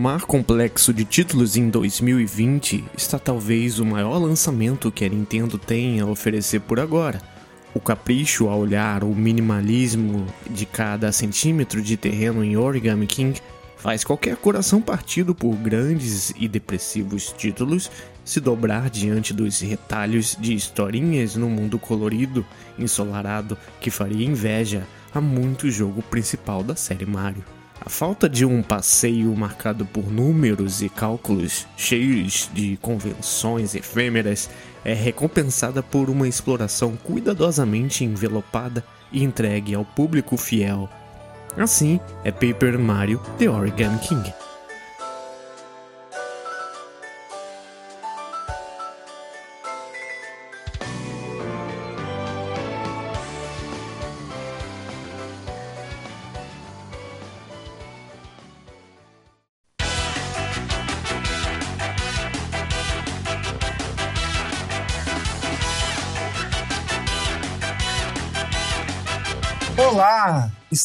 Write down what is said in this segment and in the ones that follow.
Mar complexo de títulos em 2020 está talvez o maior lançamento que a Nintendo tem a oferecer por agora. O capricho ao olhar o minimalismo de cada centímetro de terreno em Origami King faz qualquer coração partido por grandes e depressivos títulos se dobrar diante dos retalhos de historinhas no mundo colorido, ensolarado, que faria inveja a muito jogo principal da série Mario. A falta de um passeio marcado por números e cálculos cheios de convenções efêmeras é recompensada por uma exploração cuidadosamente envelopada e entregue ao público fiel. Assim é Paper Mario The Origami King.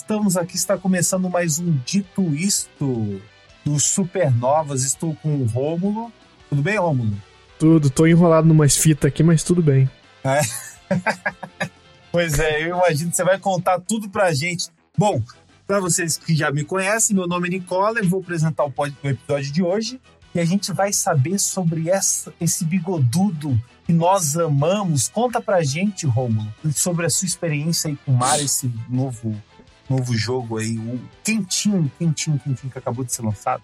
Estamos aqui, está começando mais um Dito Isto do Supernovas. Estou com o Rômulo. Tudo bem, Rômulo? Tudo, tô enrolado numas fitas aqui, mas tudo bem. É. pois é, eu imagino que você vai contar tudo pra gente. Bom, para vocês que já me conhecem, meu nome é Nicola, eu vou apresentar o episódio de hoje e a gente vai saber sobre essa, esse bigodudo que nós amamos. Conta pra gente, Romulo, sobre a sua experiência aí com o Mario, esse novo, novo jogo aí, o quentinho, quentinho, quentinho que acabou de ser lançado.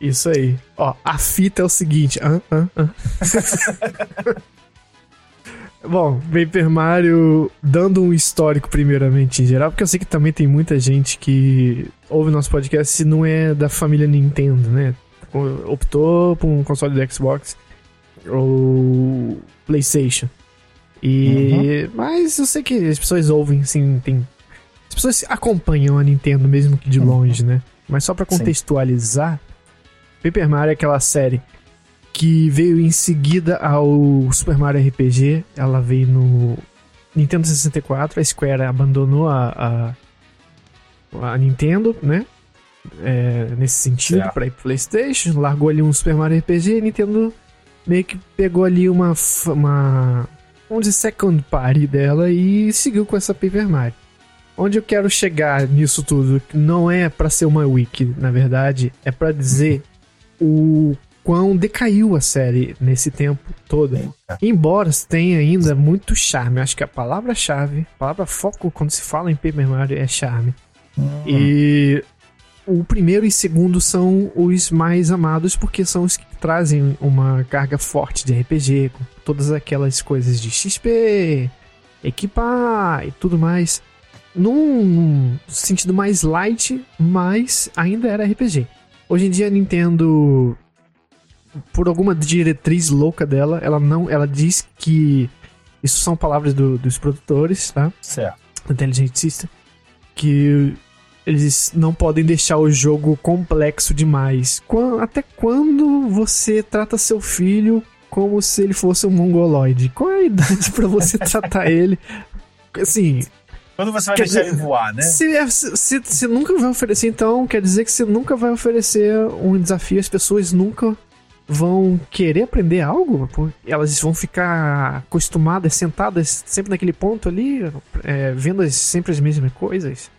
Isso aí. Ó, a fita é o seguinte. Ah, ah, ah. Bom, Paper Mario, dando um histórico primeiramente em geral, porque eu sei que também tem muita gente que ouve nosso podcast e não é da família Nintendo, né? Optou por um console do Xbox ou PlayStation. E uhum. mas eu sei que as pessoas ouvem, sim, tem pessoas acompanham a Nintendo mesmo que de uhum. longe, né? Mas só para contextualizar, sim. Paper Mario é aquela série que veio em seguida ao Super Mario RPG, ela veio no Nintendo 64, a Square abandonou a, a, a Nintendo, né? É, nesse sentido, para ir pro PlayStation, largou ali um Super Mario RPG e Nintendo meio que pegou ali uma, uma vamos dizer, second party dela e seguiu com essa Paper Mario. Onde eu quero chegar nisso tudo não é para ser uma wiki, na verdade, é para dizer o quão decaiu a série nesse tempo todo. Embora tenha ainda muito charme, acho que a palavra-chave, a palavra foco quando se fala em Paper Mario é charme. Uhum. E o primeiro e segundo são os mais amados porque são os que trazem uma carga forte de RPG, com todas aquelas coisas de XP, equipar e tudo mais. Num sentido mais light, mas ainda era RPG. Hoje em dia a Nintendo, por alguma diretriz louca dela, ela não, ela diz que isso são palavras do, dos produtores, tá? Certo. Intelligent System, que eles não podem deixar o jogo complexo demais. Até quando você trata seu filho como se ele fosse um mongoloide? Qual é a idade para você tratar ele? Assim. Quando você vai deixar dizer, ele voar, né? Se, se, se, nunca vai oferecer, então, quer dizer que você nunca vai oferecer um desafio, as pessoas nunca vão querer aprender algo, elas vão ficar acostumadas, sentadas sempre naquele ponto ali, é, vendo sempre as mesmas coisas.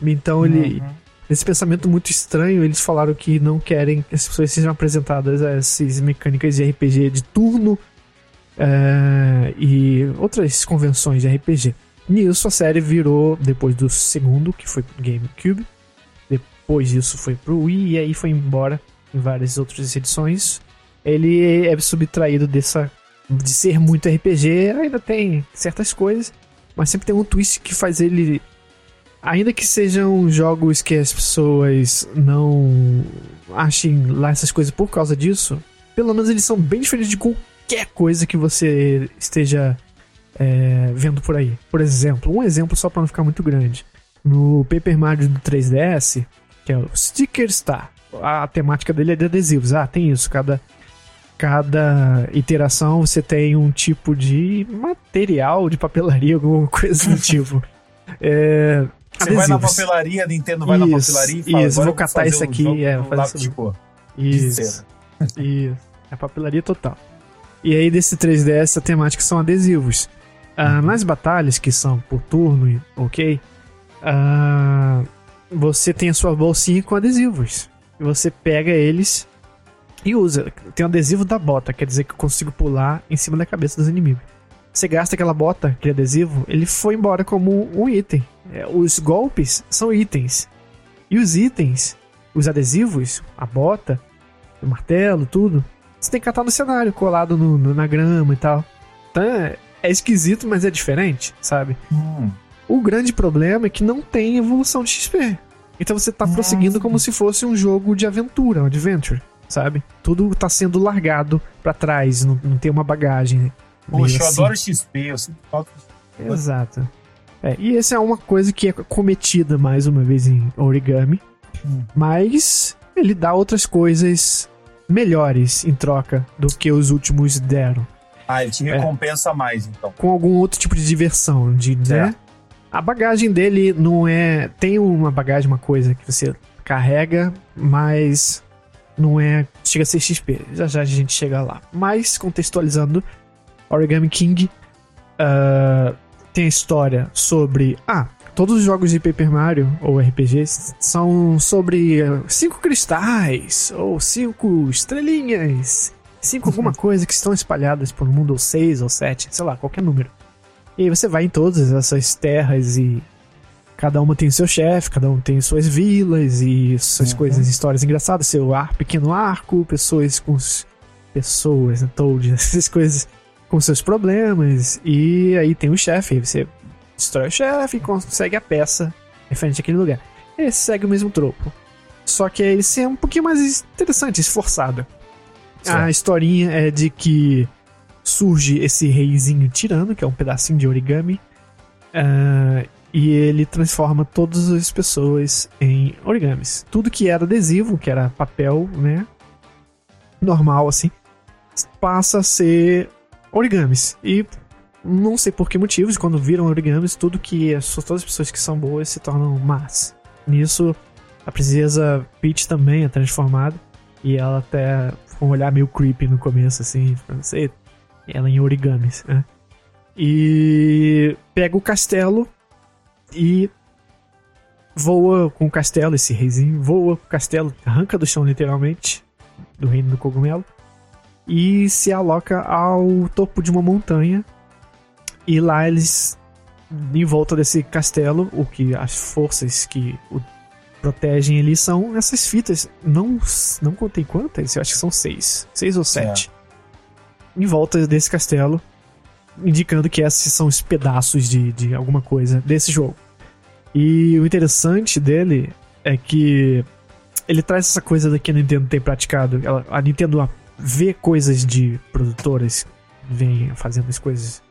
Então ele. Uhum. Esse pensamento muito estranho, eles falaram que não querem que as pessoas sejam apresentadas a essas mecânicas de RPG de turno é, e outras convenções de RPG. Nisso a série virou, depois do segundo, que foi pro GameCube, depois disso foi pro Wii e aí foi embora em várias outras edições. Ele é subtraído dessa de ser muito RPG, ainda tem certas coisas, mas sempre tem um twist que faz ele ainda que sejam jogos que as pessoas não achem lá essas coisas por causa disso, pelo menos eles são bem diferentes de qualquer coisa que você esteja é, vendo por aí. Por exemplo, um exemplo só para não ficar muito grande. No Paper Mario do 3DS, que é o Sticker Star, a temática dele é de adesivos. Ah, tem isso, cada cada iteração você tem um tipo de material de papelaria, alguma coisa do tipo. É, você vai na papelaria, Nintendo vai isso, na papelaria e fala, Isso, vou catar isso aqui, é, fazer isso. Isso. Isso. É papelaria total. E aí, desse 3DS, a temática são adesivos. Uh, nas batalhas, que são por turno, ok? Uh, você tem a sua bolsinha com adesivos. Você pega eles e usa. Tem um adesivo da bota, quer dizer que eu consigo pular em cima da cabeça dos inimigos. Você gasta aquela bota, aquele adesivo, ele foi embora como um item. É, os golpes são itens. E os itens, os adesivos, a bota, o martelo, tudo, você tem que catar no cenário, colado no, no, na grama e tal. Então é, esquisito, mas é diferente, sabe? Hum. O grande problema é que não tem evolução de XP. Então você tá Nossa. prosseguindo como se fosse um jogo de aventura, um adventure, sabe? Tudo tá sendo largado para trás, não, não tem uma bagagem. Poxa, eu assim. adoro XP, eu sinto falta Exato. É, e essa é uma coisa que é cometida mais uma vez em origami, hum. mas ele dá outras coisas melhores em troca do que os últimos deram. Ah, ele te é. recompensa é, mais, então. Com algum outro tipo de diversão, de, né? A bagagem dele não é. Tem uma bagagem, uma coisa que você carrega, mas não é. Chega a ser XP. Já já a gente chega lá. Mas, contextualizando, Origami King uh, tem a história sobre. Ah, todos os jogos de Paper Mario ou RPGs são sobre cinco cristais ou cinco estrelinhas. Cinco alguma coisa que estão espalhadas por um mundo, ou seis ou sete, sei lá, qualquer número. E aí você vai em todas essas terras e cada uma tem seu chefe, cada um tem suas vilas e suas uhum. coisas, histórias engraçadas, seu ar, pequeno arco, pessoas com pessoas, né, toads, essas coisas com seus problemas, e aí tem o chefe, você destrói o chefe e consegue a peça referente àquele lugar. Ele segue o mesmo tropo. Só que esse é um pouquinho mais interessante, esforçado. Certo. A historinha é de que surge esse reizinho tirano, que é um pedacinho de origami, uh, e ele transforma todas as pessoas em origamis. Tudo que era adesivo, que era papel, né? Normal assim, passa a ser origamis. E não sei por que motivos, quando viram origamis, tudo que é, todas as pessoas que são boas se tornam más. Nisso, a princesa Peach também é transformada. E ela até com um olhar meio creepy no começo, assim, não sei, ela em origamis, né? E pega o castelo e voa com o castelo, esse reizinho, voa com o castelo, arranca do chão literalmente, do reino do cogumelo, e se aloca ao topo de uma montanha. E lá eles, em volta desse castelo, o que as forças que o protegem ali são essas fitas. Não, não contei quantas, eu acho que são seis. Seis ou sete. É. Em volta desse castelo, indicando que esses são os pedaços de, de alguma coisa desse jogo. E o interessante dele é que ele traz essa coisa da que a Nintendo tem praticado. Ela, a Nintendo vê coisas de produtoras vem fazendo as coisas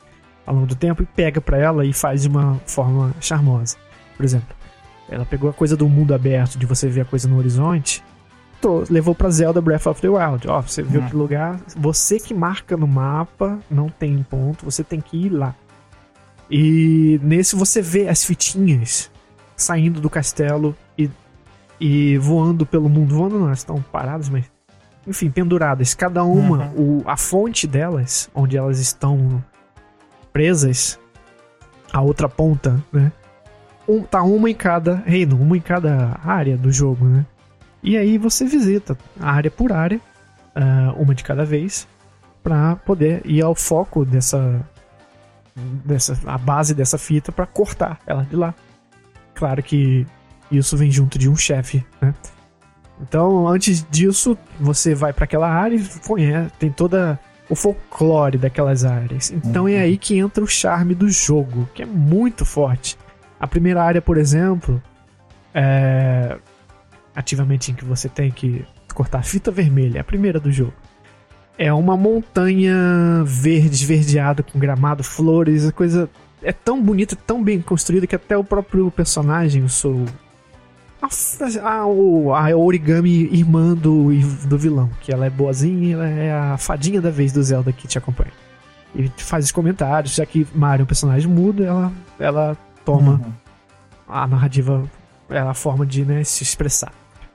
ao longo do tempo e pega para ela e faz de uma forma charmosa. Por exemplo, ela pegou a coisa do mundo aberto, de você ver a coisa no horizonte, levou para Zelda Breath of the Wild. Ó, você viu uhum. que lugar, você que marca no mapa, não tem ponto, você tem que ir lá. E nesse você vê as fitinhas saindo do castelo e, e voando pelo mundo. Voando não, elas estão paradas, mas enfim, penduradas. Cada uma, uhum. o, a fonte delas, onde elas estão presas, a outra ponta, né? Um, tá uma em cada reino, uma em cada área do jogo, né? E aí você visita área por área, uh, uma de cada vez, para poder ir ao foco dessa, dessa a base dessa fita para cortar ela de lá. Claro que isso vem junto de um chefe, né? Então, antes disso, você vai para aquela área e conhece, tem toda o folclore daquelas áreas. Então uhum. é aí que entra o charme do jogo, que é muito forte. A primeira área, por exemplo, é ativamente em que você tem que cortar fita vermelha, é a primeira do jogo. É uma montanha verde, esverdeada, com gramado, flores, a coisa é tão bonita, tão bem construída que até o próprio personagem, o Soul, a, a, a, origami irmã do, do vilão, que ela é boazinha, ela é a fadinha da vez do Zelda que te acompanha. E faz os comentários, já que Mario é um personagem mudo, ela, ela toma uhum. a narrativa, é a forma de né, se expressar.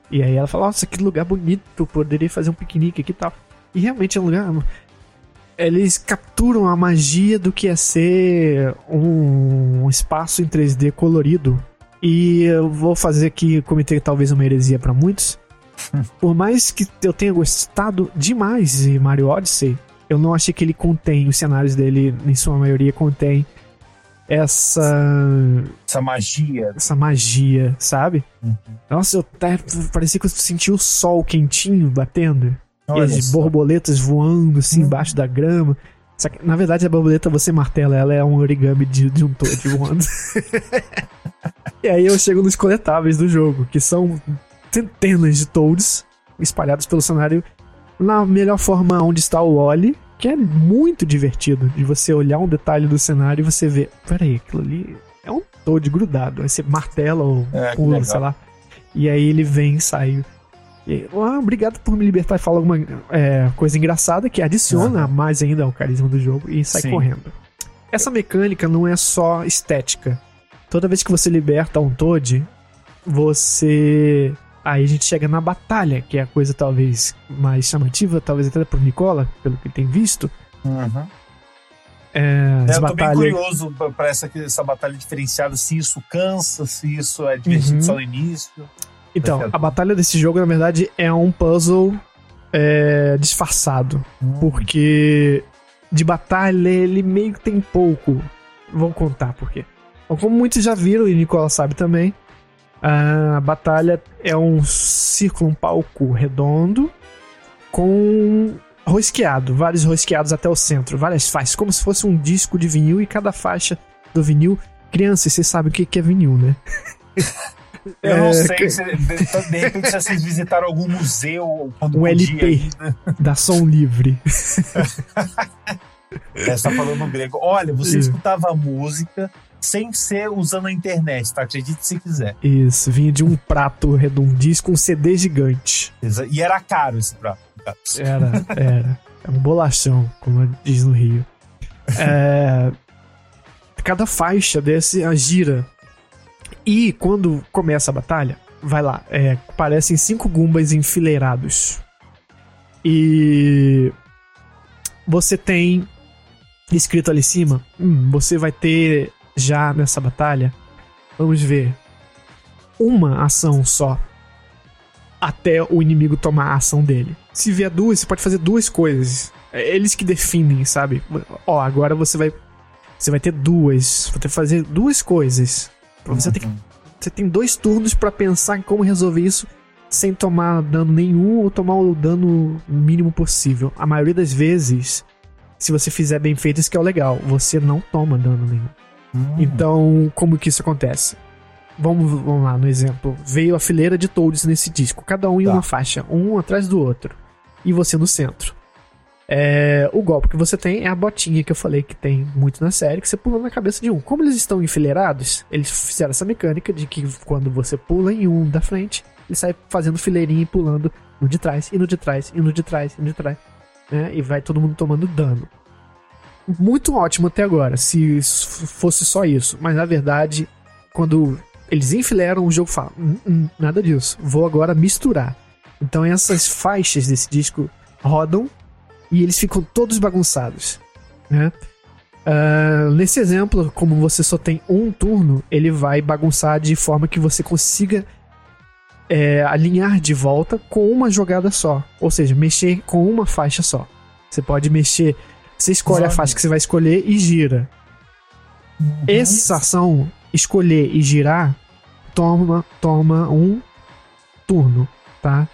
E aí ela fala, nossa, que lugar bonito, poderia fazer um piquenique aqui e tal. E realmente é um lugar. Eles capturam a magia do que é ser um, um espaço em 3D colorido e eu vou fazer aqui, cometer talvez uma heresia para muitos. Por mais que eu tenha gostado demais de Mario Odyssey, eu não achei que ele contém, os cenários dele, em sua maioria, contém essa. Essa magia. Essa magia, sabe? Uhum. Nossa, eu parecia que eu senti o sol quentinho batendo. Olha e as só. borboletas voando assim uhum. embaixo da grama. Que, na verdade, a borboleta você martela, ela é um origami de, de um toad voando. e aí eu chego nos coletáveis do jogo, que são centenas de toads espalhados pelo cenário na melhor forma onde está o Oli, que é muito divertido de você olhar um detalhe do cenário e você ver, peraí, aquilo ali é um toad grudado. Aí você martela ou é, pula, sei lá. E aí ele vem e sai e, ah, obrigado por me libertar e falar alguma é, coisa engraçada que adiciona mais ainda ao carisma do jogo e sai Sim. correndo. Essa mecânica não é só estética. Toda vez que você liberta um Toad, você. Aí a gente chega na batalha, que é a coisa talvez mais chamativa, talvez até pro Nicola, pelo que tem visto. Uhum. É, é, eu tô bem curioso pra essa, essa batalha diferenciada, se isso cansa, se isso é divertido uhum. só no início. Então, a batalha desse jogo, na verdade, é um puzzle é, disfarçado. Hum. Porque de batalha ele meio que tem pouco. Vou contar por quê. Como muitos já viram, e Nicola sabe também, a batalha é um círculo, um palco redondo com rosqueado, vários rosqueados até o centro, várias faixas, como se fosse um disco de vinil e cada faixa do vinil. Crianças, vocês sabem o que é vinil, né? Eu não é, sei se, de, repente, se vocês visitaram algum museu quando Um LP da Som Livre. é, você tá falando grego. Olha, você Isso. escutava música sem ser usando a internet, tá? Acredite se quiser. Isso, vinha de um prato redondisco com um CD gigante. E era caro esse prato. Era, era. É um bolachão, como diz no Rio. É, cada faixa desse a gira e quando começa a batalha, vai lá, é, parecem cinco Gumbas enfileirados. E você tem escrito ali em cima, hum, você vai ter já nessa batalha, vamos ver, uma ação só até o inimigo tomar a ação dele. Se vier duas, você pode fazer duas coisas. É eles que definem, sabe? Ó, agora você vai você vai ter duas, vai ter que fazer duas coisas. Você, uhum. tem, você tem dois turnos para pensar em como resolver isso sem tomar dano nenhum ou tomar o dano mínimo possível. A maioria das vezes, se você fizer bem feito, isso que é o legal, você não toma dano nenhum. Uhum. Então, como que isso acontece? Vamos, vamos lá no exemplo. Veio a fileira de toads nesse disco, cada um em tá. uma faixa, um atrás do outro, e você no centro. É, o golpe que você tem é a botinha que eu falei que tem muito na série, que você pula na cabeça de um. Como eles estão enfileirados, eles fizeram essa mecânica de que quando você pula em um da frente, ele sai fazendo fileirinha e pulando no de trás, e no de trás, e no de trás, e no de trás. Né? E vai todo mundo tomando dano. Muito ótimo até agora, se fosse só isso. Mas na verdade, quando eles enfileiram, o jogo fala: hum, hum, nada disso, vou agora misturar. Então essas faixas desse disco rodam e eles ficam todos bagunçados, né? Uh, nesse exemplo, como você só tem um turno, ele vai bagunçar de forma que você consiga é, alinhar de volta com uma jogada só. Ou seja, mexer com uma faixa só. Você pode mexer. Você escolhe a faixa que você vai escolher e gira. Uhum. Essa ação, escolher e girar, toma, toma um turno, tá?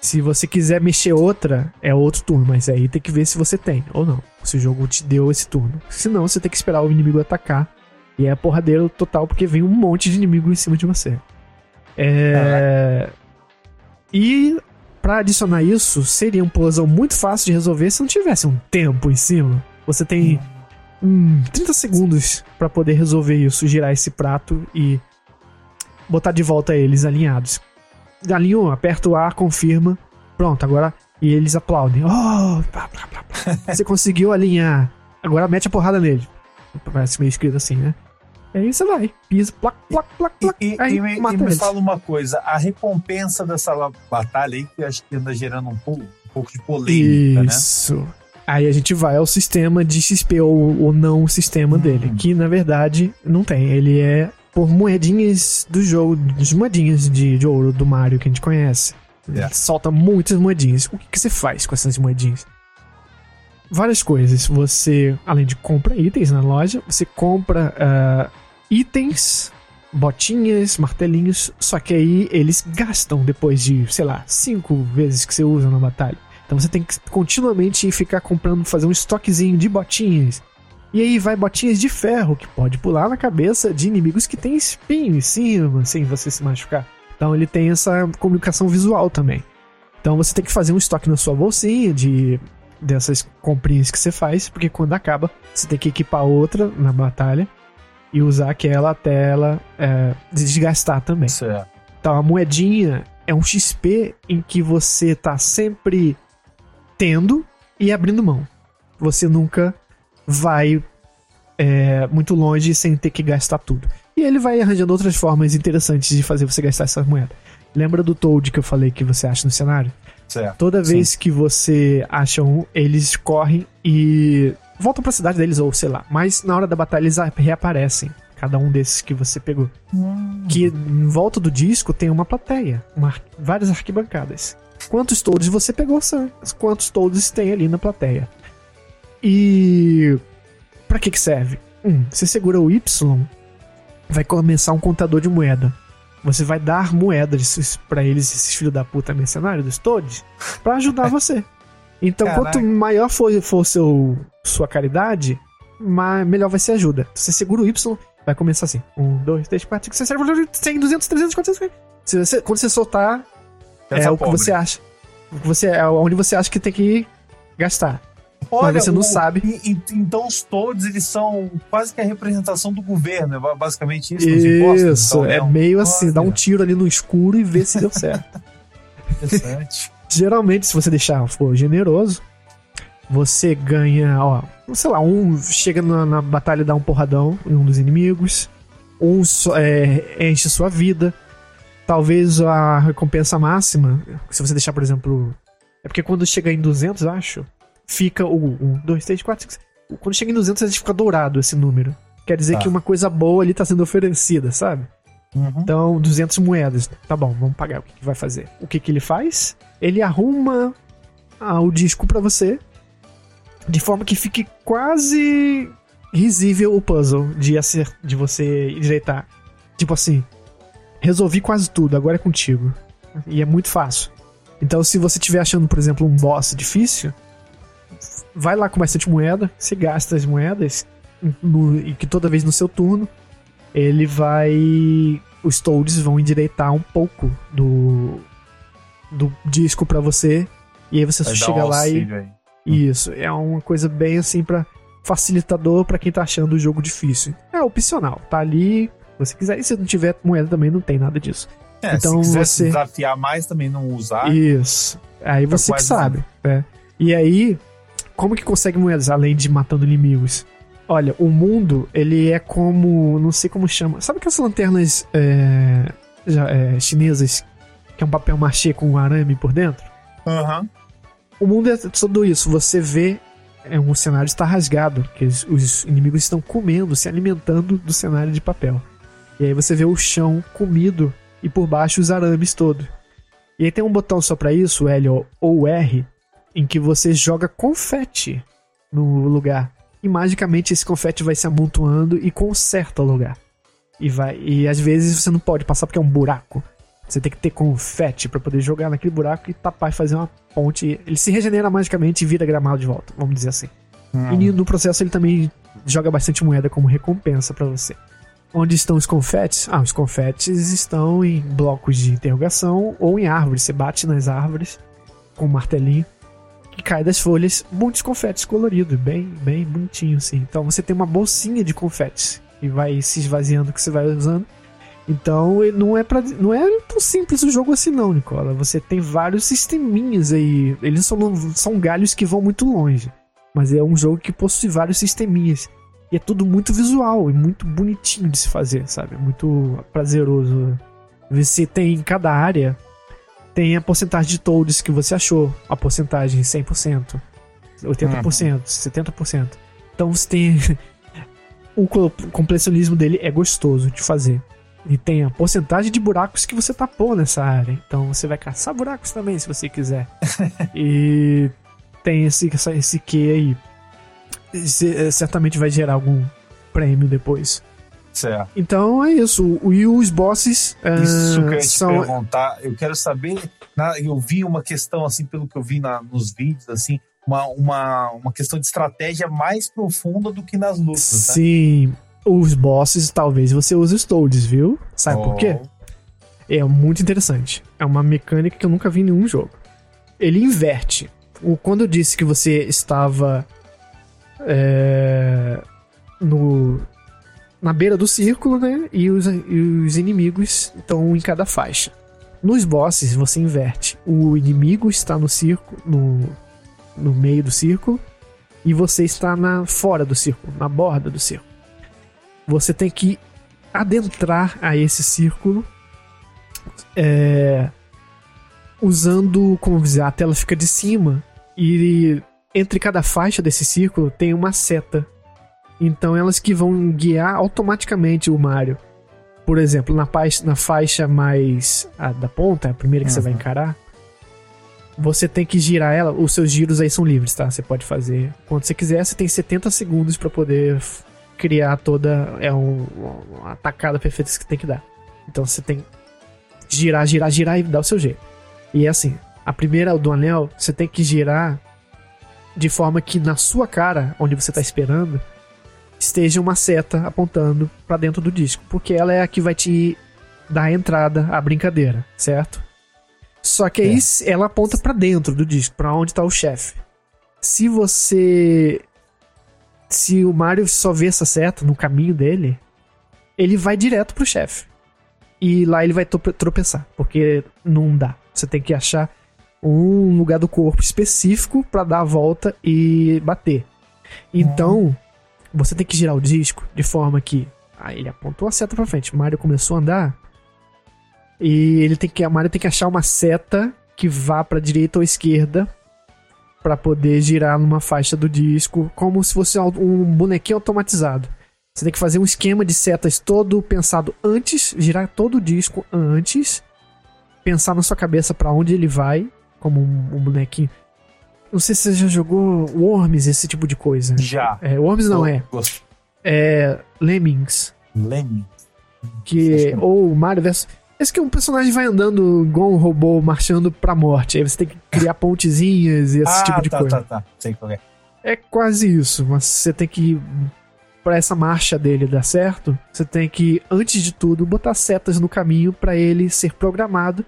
Se você quiser mexer outra, é outro turno, mas aí tem que ver se você tem ou não. Se o jogo te deu esse turno. Se não, você tem que esperar o inimigo atacar E é porradeiro total porque vem um monte de inimigo em cima de você. É... E para adicionar isso, seria um puzzle muito fácil de resolver se não tivesse um tempo em cima. Você tem hum, 30 segundos para poder resolver isso, girar esse prato e botar de volta eles alinhados. Alinhou, aperta o A, confirma. Pronto, agora. E eles aplaudem. Oh, blá, blá, blá, Você conseguiu alinhar. Agora mete a porrada nele. Parece meio escrito assim, né? Aí você vai, pisa, plac, plac, plac, plac. E, aí e, me, mata e me eles. fala uma coisa: a recompensa dessa batalha aí, que eu acho que anda gerando um pouco, um pouco de polêmica, né? Isso. Aí a gente vai ao sistema de XP ou, ou não sistema Hum. dele, que na verdade não tem. Ele é por moedinhas do jogo, as moedinhas de, de ouro do Mario que a gente conhece. É. solta muitas moedinhas. O que, que você faz com essas moedinhas? Várias coisas. Você, além de compra itens na loja, você compra ah, itens, botinhas, martelinhos, só que aí eles gastam depois de, sei lá, cinco vezes que você usa na batalha. Então você tem que continuamente ficar comprando, fazer um estoquezinho de botinhas. E aí vai botinhas de ferro, que pode pular na cabeça de inimigos que tem espinho em cima, sem você se machucar. Então ele tem essa comunicação visual também. Então você tem que fazer um estoque na sua bolsinha de dessas comprinhas que você faz, porque quando acaba, você tem que equipar outra na batalha e usar aquela até ela é, desgastar também. É. Então a moedinha é um XP em que você tá sempre tendo e abrindo mão. Você nunca vai é, muito longe sem ter que gastar tudo. E ele vai arranjando outras formas interessantes de fazer você gastar essa moeda. Lembra do Toad que eu falei que você acha no cenário? Certo. Toda vez que você acha um, eles correm e voltam pra cidade deles, ou sei lá. Mas na hora da batalha eles reaparecem. Cada um desses que você pegou. Que em volta do disco tem uma plateia, uma ar- várias arquibancadas. Quantos toads você pegou, são quantos toads tem ali na plateia. E pra que que serve? Um, você segura o Y, vai começar um contador de moeda. Você vai dar moedas pra eles, esses filhos da puta mercenários dos toads, pra ajudar você. Então, Caraca. quanto maior for, for seu, sua caridade, melhor vai ser a ajuda. Você segura o Y, vai começar assim: 1, 2, 3, 4, 5, 6, 7, 8, 100, 200, 300, 400. Se você, quando você soltar, é Essa o que pobre. você acha. O que Você, é onde você acha que tem que gastar. Olha, você não o- sabe. e- e- então os todos eles são quase que a representação do governo, é ba- basicamente isso. impostos, Isso, então, é um- meio assim, dá um Olha, tiro ali no escuro e vê se deu certo. Interessante. Geralmente, se você deixar for generoso, você ganha, ó, sei lá, um chega na, na batalha e dá um porradão em um dos inimigos, um é, enche sua vida. Talvez a recompensa máxima, se você deixar, por exemplo. É porque quando chega em 200, eu acho, fica o 1, 2, 3, 4, 5. Quando chega em 200, a gente fica dourado esse número. Quer dizer Tá. que uma coisa boa ali tá sendo oferecida, sabe? Uhum. Então, 200 moedas. Tá bom, vamos pagar. O que, que vai fazer? O que, que ele faz? Ele arruma ah, o disco pra você de forma que fique quase risível o puzzle de, acer de você endireitar. Tipo assim, resolvi quase tudo, agora é contigo. E é muito fácil. Então, se você estiver achando, por exemplo, um boss difícil, vai lá com bastante moeda, você gasta as moedas, no- e que toda vez no seu turno, ele vai. Os Toads vão endireitar um pouco do. do disco pra você. E aí você Vai dar chega um lá e. aí. Isso, é uma coisa bem assim pra facilitador pra quem tá achando o jogo difícil. É opcional, tá ali. Se você quiser, e se não tiver moeda também não tem nada disso. É, Então se você- desafiar mais também não usar. Isso. Aí você que sabe. né? E aí, como que consegue moedas além de matando inimigos? Olha, o mundo, ele é como. Não sei como chama. Sabe aquelas lanternas é, já- é, chinesas que é um papel machê com um arame por dentro? Aham. O mundo é tudo isso. Você vê. É, um cenário está rasgado, que os, os inimigos estão comendo, se alimentando do cenário de papel. E aí você vê o chão comido e por baixo os arames todos. E aí tem um botão só pra isso, o L ou R, em que você joga confete no lugar. E magicamente esse confete vai se amontoando e conserta o lugar. E vai e às vezes você não pode passar porque é um buraco. Você tem que ter confete pra poder jogar naquele buraco e tapar e fazer uma ponte. Ele se regenera magicamente e vira gramado de volta, vamos dizer assim. Hum. E no processo ele também joga bastante moeda como recompensa pra você. Onde estão os confetes? Ah, os confetes estão em blocos de interrogação ou em árvores. Você bate nas árvores com um martelinho que cai das folhas muitos confetes coloridos, bem, bem bonitinho assim. Então você tem uma bolsinha de confetes e vai se esvaziando que você vai usando. Então não é para não é tão simples o jogo assim não, Nicola. Você tem vários sisteminhas aí. Eles são, são galhos que vão muito longe. Mas é um jogo que possui vários sisteminhas. E é tudo muito visual e muito bonitinho de se fazer, sabe? Muito prazeroso. Você tem em cada área tem a porcentagem de toads que você achou, a porcentagem 100%, 80%, uhum. 70%. Então você tem o completionismo dele é gostoso de fazer. E tem a porcentagem de buracos que você tapou nessa área. Então você vai caçar buracos também se você quiser. e tem esse, esse que aí. Eh, certamente vai gerar algum prêmio depois. Certo. Então é isso. E os bosses. Uh, isso que eu ia te são... perguntar. Eu quero saber. Na, eu vi uma questão, assim, pelo que eu vi na, nos vídeos, assim, uma, uma, uma questão de estratégia mais profunda do que nas lutas. Né? Sim. Né? Os bosses, talvez você use os Toads, viu? Sabe oh. por quê? É muito interessante. É uma mecânica que eu nunca vi em nenhum jogo. Ele inverte. O, quando eu disse que você estava é, no na beira do círculo, né? E os, e os inimigos estão em cada faixa. Nos bosses, você inverte. O inimigo está no círculo, no, no meio do círculo, e você está na fora do círculo, na borda do círculo. Você tem que adentrar a esse círculo é, usando, como dizer, a tela fica de cima e entre cada faixa desse círculo tem uma seta então elas que vão guiar automaticamente o Mario. Por exemplo, na, faixa, na faixa mais a, da ponta, a primeira que uhum. você vai encarar, você tem que girar ela. Os seus giros aí são livres, tá? Você pode fazer quando você quiser. Você tem 70 segundos para poder criar toda. É um, uma atacada perfeita que você tem que dar. Então você tem que girar, girar, girar e dar o seu jeito. E é assim: a primeira do anel, você tem que girar de forma que na sua cara, onde você tá esperando, esteja uma seta apontando para dentro do disco, porque ela é a que vai te dar a entrada à brincadeira, certo? Só que aí é. ela aponta para dentro do disco, para onde tá o chefe. Se você se o Mario só vê essa seta no caminho dele, ele vai direto pro chefe. E lá ele vai tropeçar, porque não dá. Você tem que achar um lugar do corpo específico para dar a volta e bater. Então, você tem que girar o disco de forma que. Aí ele apontou a seta pra frente. Mario começou a andar. E ele tem que. A Mario tem que achar uma seta que vá pra direita ou esquerda. para poder girar numa faixa do disco. Como se fosse um bonequinho automatizado. Você tem que fazer um esquema de setas todo pensado antes, girar todo o disco antes, pensar na sua cabeça para onde ele vai, como um, um bonequinho. Não sei se você já jogou Worms, esse tipo de coisa. Já. É, Worms não é. É. Lemmings. Lemmings. Que. Ou Mario vs. Esse que um personagem vai andando igual um robô marchando pra morte. Aí você tem que criar pontezinhas e esse ah, tipo de tá, coisa. Tá, tá, tá. Sei qual é. É quase isso, mas você tem que. Pra essa marcha dele dar certo, você tem que, antes de tudo, botar setas no caminho para ele ser programado,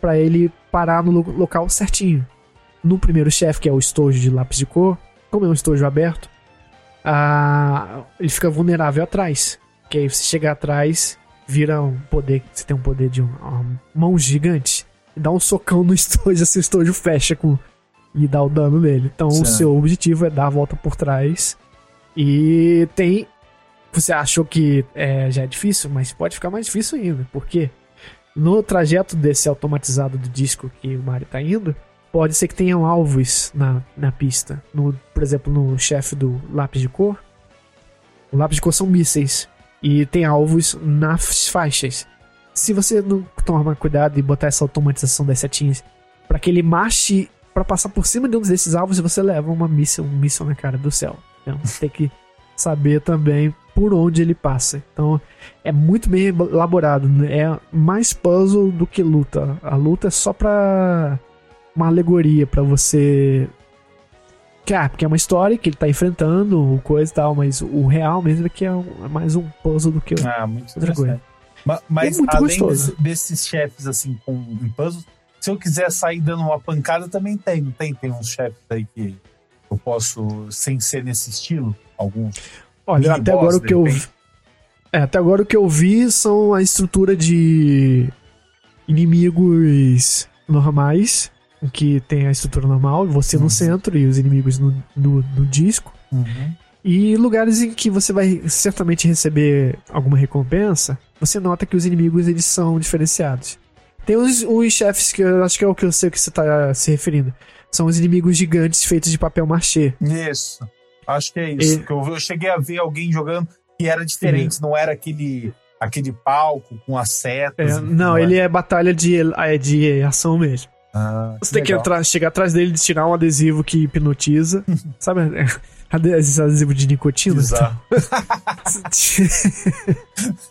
para ele parar no local certinho no primeiro chefe, que é o estojo de lápis de cor, como é um estojo aberto, a... ele fica vulnerável atrás. Que aí você chega atrás, vira um poder. Você tem um poder de uma mão gigante. E dá um socão no estojo, assim o estojo fecha com. E dá o dano nele. Então certo. o seu objetivo é dar a volta por trás. E tem. Você achou que é, já é difícil, mas pode ficar mais difícil ainda. Porque no trajeto desse automatizado do disco que o Mario tá indo, pode ser que tenham alvos na, na pista. No, por exemplo, no chefe do lápis de cor. O lápis de cor são mísseis. E tem alvos nas faixas. Se você não tomar cuidado e botar essa automatização das setinhas para que ele marche para passar por cima de um desses alvos, você leva uma míssil, um míssil na cara do céu. Então você tem que saber também por onde ele passa. Então é muito bem elaborado. Né? É mais puzzle do que luta. A luta é só pra uma alegoria para você Que, ah, porque é uma história que ele tá enfrentando, coisa e tal, mas o real mesmo é que é, é mais um puzzle do que Ah, muito outra coisa. interessante. Ma- Mas, É muito além gostoso. desse- desses chefes assim com em puzzles, se eu quiser sair dando uma pancada, também tem, não tem? Tem uns chefes aí que eu posso, sem ser nesse estilo, alguns. Olha, até agora o que eu repente. É, até agora o que eu vi são a estrutura de inimigos normais, que tem a estrutura normal, você Uhum. no centro e os inimigos no, no, no disco. E lugares em que você vai certamente receber alguma recompensa, você nota que os inimigos eles são diferenciados. Tem os, os chefes que eu acho que é o que eu sei que você está se referindo. São os inimigos gigantes feitos de papel machê. Isso. Acho que é isso. E- que eu, eu cheguei a ver alguém jogando que era diferente, não era aquele, aquele palco com as setas. É, não, ele é batalha de, é de ação mesmo. Ah, Você tem que entrar, chegar atrás dele e tirar um adesivo que hipnotiza. Sabe? ade- Esses adesivos de nicotina? Bizarro. Você ti-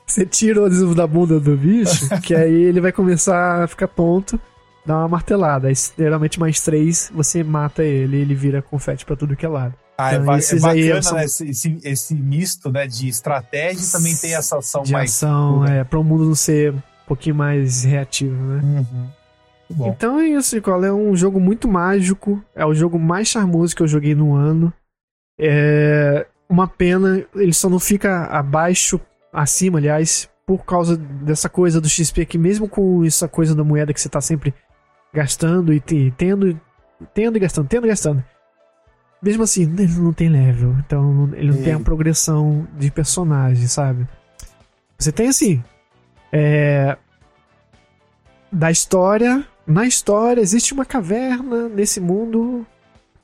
Você tira o adesivo da bunda do bicho, que aí ele vai começar a ficar tonto, dá uma martelada. Aí, geralmente mais três, você mata ele e ele vira confete pra tudo que é lado. Ah, é, Então, é aí bacana, são- né? Esse, esse, esse misto né, de estratégia e também tem essa ação De mais. ação, pura. é, pra o mundo não ser um pouquinho mais reativo, né? Uhum. Muito bom. Então é isso, Nicola. É um jogo muito mágico. É o jogo mais charmoso que eu joguei no ano. É uma pena, ele só não fica abaixo, acima, aliás, por causa dessa coisa do XP que mesmo com essa coisa da moeda que você tá sempre gastando e te- tendo, tendo e gastando, tendo e gastando. Mesmo assim, ele não tem level, então ele não tem a progressão de personagem, sabe? Você tem assim, é, da história. Na história, existe uma caverna nesse mundo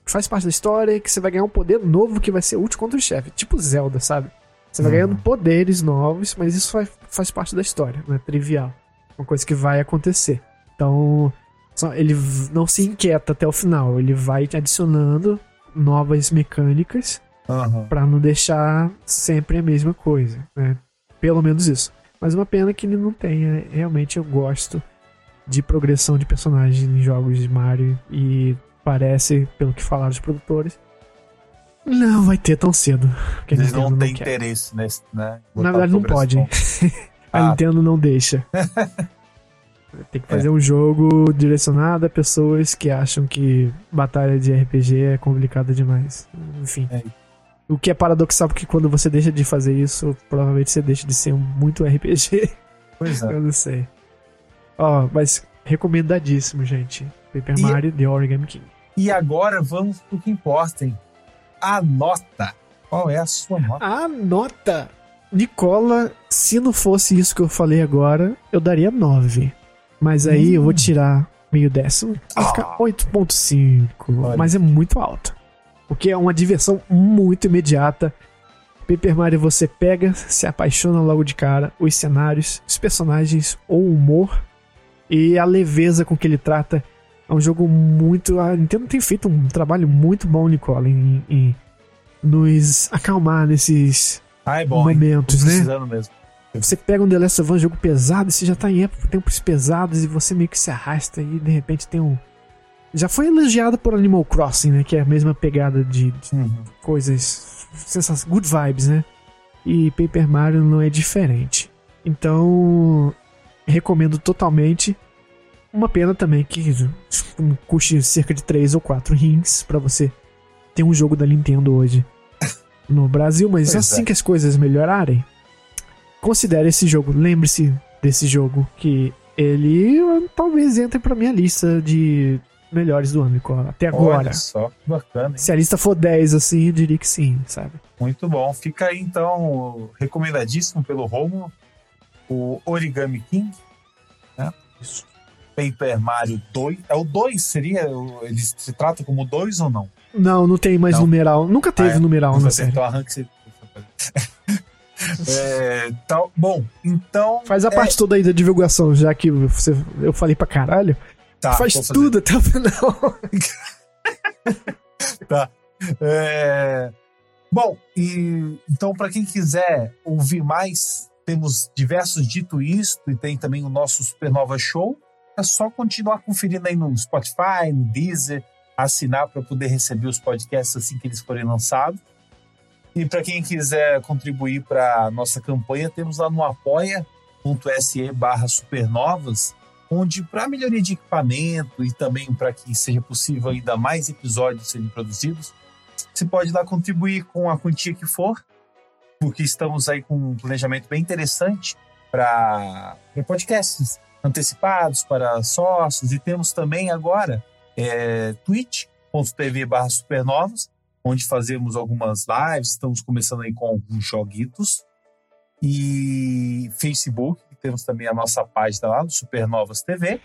que faz parte da história que você vai ganhar um poder novo que vai ser útil contra o chefe. Tipo Zelda, sabe? Você vai Uhum. ganhando poderes novos, mas isso faz, faz parte da história, não é trivial. Uma coisa que vai acontecer. Então, ele não se inquieta até o final. Ele vai adicionando novas mecânicas Aham. Pra não deixar sempre a mesma coisa, né? Pelo menos isso. Mas uma pena que ele não tenha. Realmente eu gosto de progressão de personagens em jogos de Mario e parece, pelo que falaram os produtores, não vai ter tão cedo. Porque Eles não têm interesse nesse, né? Na verdade não pode. A Ah. Nintendo não deixa. Tem que É. fazer um jogo direcionado a pessoas que acham que batalha de RPG é complicada demais. Enfim. É. O que é paradoxal, porque quando você deixa de fazer isso, provavelmente você deixa de ser muito RPG. Pois é. Eu não sei. Ó, mas recomendadíssimo, gente. Paper E- Mario The Origami King. E agora vamos pro que importa, hein? A nota. Qual é a sua nota? A nota! Nicola, se não fosse isso que eu falei agora, eu daria 9. Mas aí eu vou tirar meio décimo. Vai Ah. ficar 8.5. Olha. Mas é muito alto. Porque é uma diversão muito imediata. Paper Mario você pega, se apaixona logo de cara. Os cenários, os personagens, o humor e a leveza com que ele trata. É um jogo muito. A Nintendo tem feito um trabalho muito bom, Nicola, em, em nos acalmar nesses Ah, é bom, momentos, né? mesmo. Você pega um The Last of Us, jogo pesado, e você já tá em época, tempos pesados, e você meio que se arrasta e de repente tem um. Já foi elogiado por Animal Crossing, né? Que é a mesma pegada de, de Uhum. coisas. Sensações, good vibes, né? E Paper Mario não é diferente. Então, recomendo totalmente. Uma pena também que custe cerca de 3 ou 4 rins pra você ter um jogo da Nintendo hoje no Brasil, mas Pois assim é. que as coisas melhorarem, considere esse jogo. Lembre-se desse jogo que ele talvez entre pra minha lista de melhores do ano até agora. Olha só, que bacana, hein? Se a lista for 10, assim, eu diria que sim, sabe? Muito bom. Fica aí, então, recomendadíssimo pelo Romulo, o Origami King, né? Isso. Paper Mario 2. É o 2? Seria? Ele se trata como 2 ou não? Não, não tem mais Não. numeral. Nunca teve Ah, é? numeral na Você série. então arranca esse... é, tal, bom, então... Faz a é, parte toda aí da divulgação, já que você, eu falei pra caralho. tá, Faz tudo até o final. É, Bom, e então para quem quiser ouvir mais, temos diversos dito isto e tem também o nosso Supernova Show. É só continuar conferindo aí no Spotify, no Deezer, assinar para poder receber os podcasts assim que eles forem lançados. E para quem quiser contribuir para a nossa campanha, temos lá no apoia.se barra supernovas, onde para melhoria de equipamento e também para que seja possível ainda mais episódios serem produzidos, você pode lá contribuir com a quantia que for, porque estamos aí com um planejamento bem interessante para podcasts antecipados para sócios. E temos também agora é, twitch.tv barra supernovas, onde fazemos algumas lives, estamos começando aí com alguns joguitos. E Facebook, temos também a nossa página lá do Supernovas TV.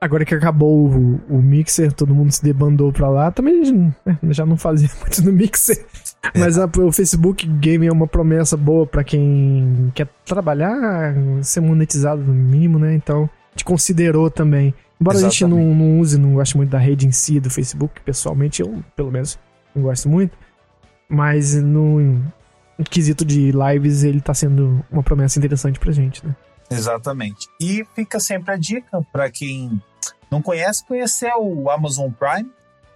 Agora que acabou o, o Mixer, todo mundo se debandou pra lá, também já não fazia muito no Mixer. É. Mas a, o Facebook Game é uma promessa boa para quem quer trabalhar, ser monetizado no mínimo, né? Então, te considerou também. Embora Exatamente. a gente não, não use, não goste muito da rede em si, do Facebook, pessoalmente, eu, pelo menos, não gosto muito. Mas no, no quesito de lives, ele tá sendo uma promessa interessante pra gente, né? Exatamente. E fica sempre a dica para quem não conhece, conhecer o Amazon Prime,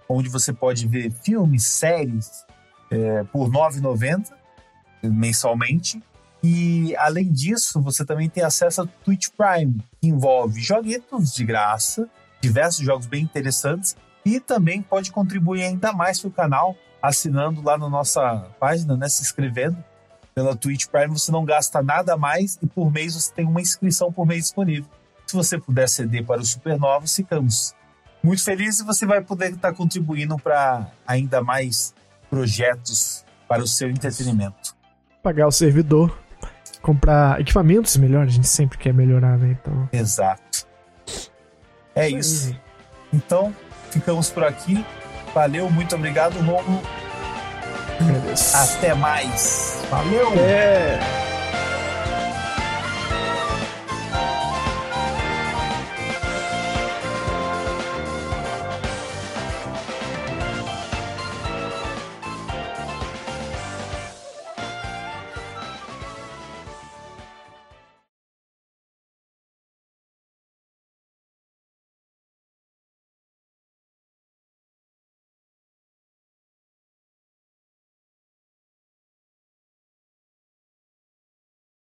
onde você pode ver filmes, séries é, por R$ 9,90 mensalmente. E além disso, você também tem acesso a Twitch Prime, que envolve joguetos de graça, diversos jogos bem interessantes, e também pode contribuir ainda mais para o canal assinando lá na nossa página, né, se inscrevendo pela Twitch Prime, você não gasta nada mais e por mês você tem uma inscrição por mês disponível. Se você puder ceder para o Supernova, ficamos muito felizes e você vai poder estar contribuindo para ainda mais projetos para o seu entretenimento. Pagar o servidor, comprar equipamentos melhores, a gente sempre quer melhorar, né? Então... Exato. É isso. Então, ficamos por aqui. Valeu, muito obrigado, Romulo. Até mais. Valeu! É.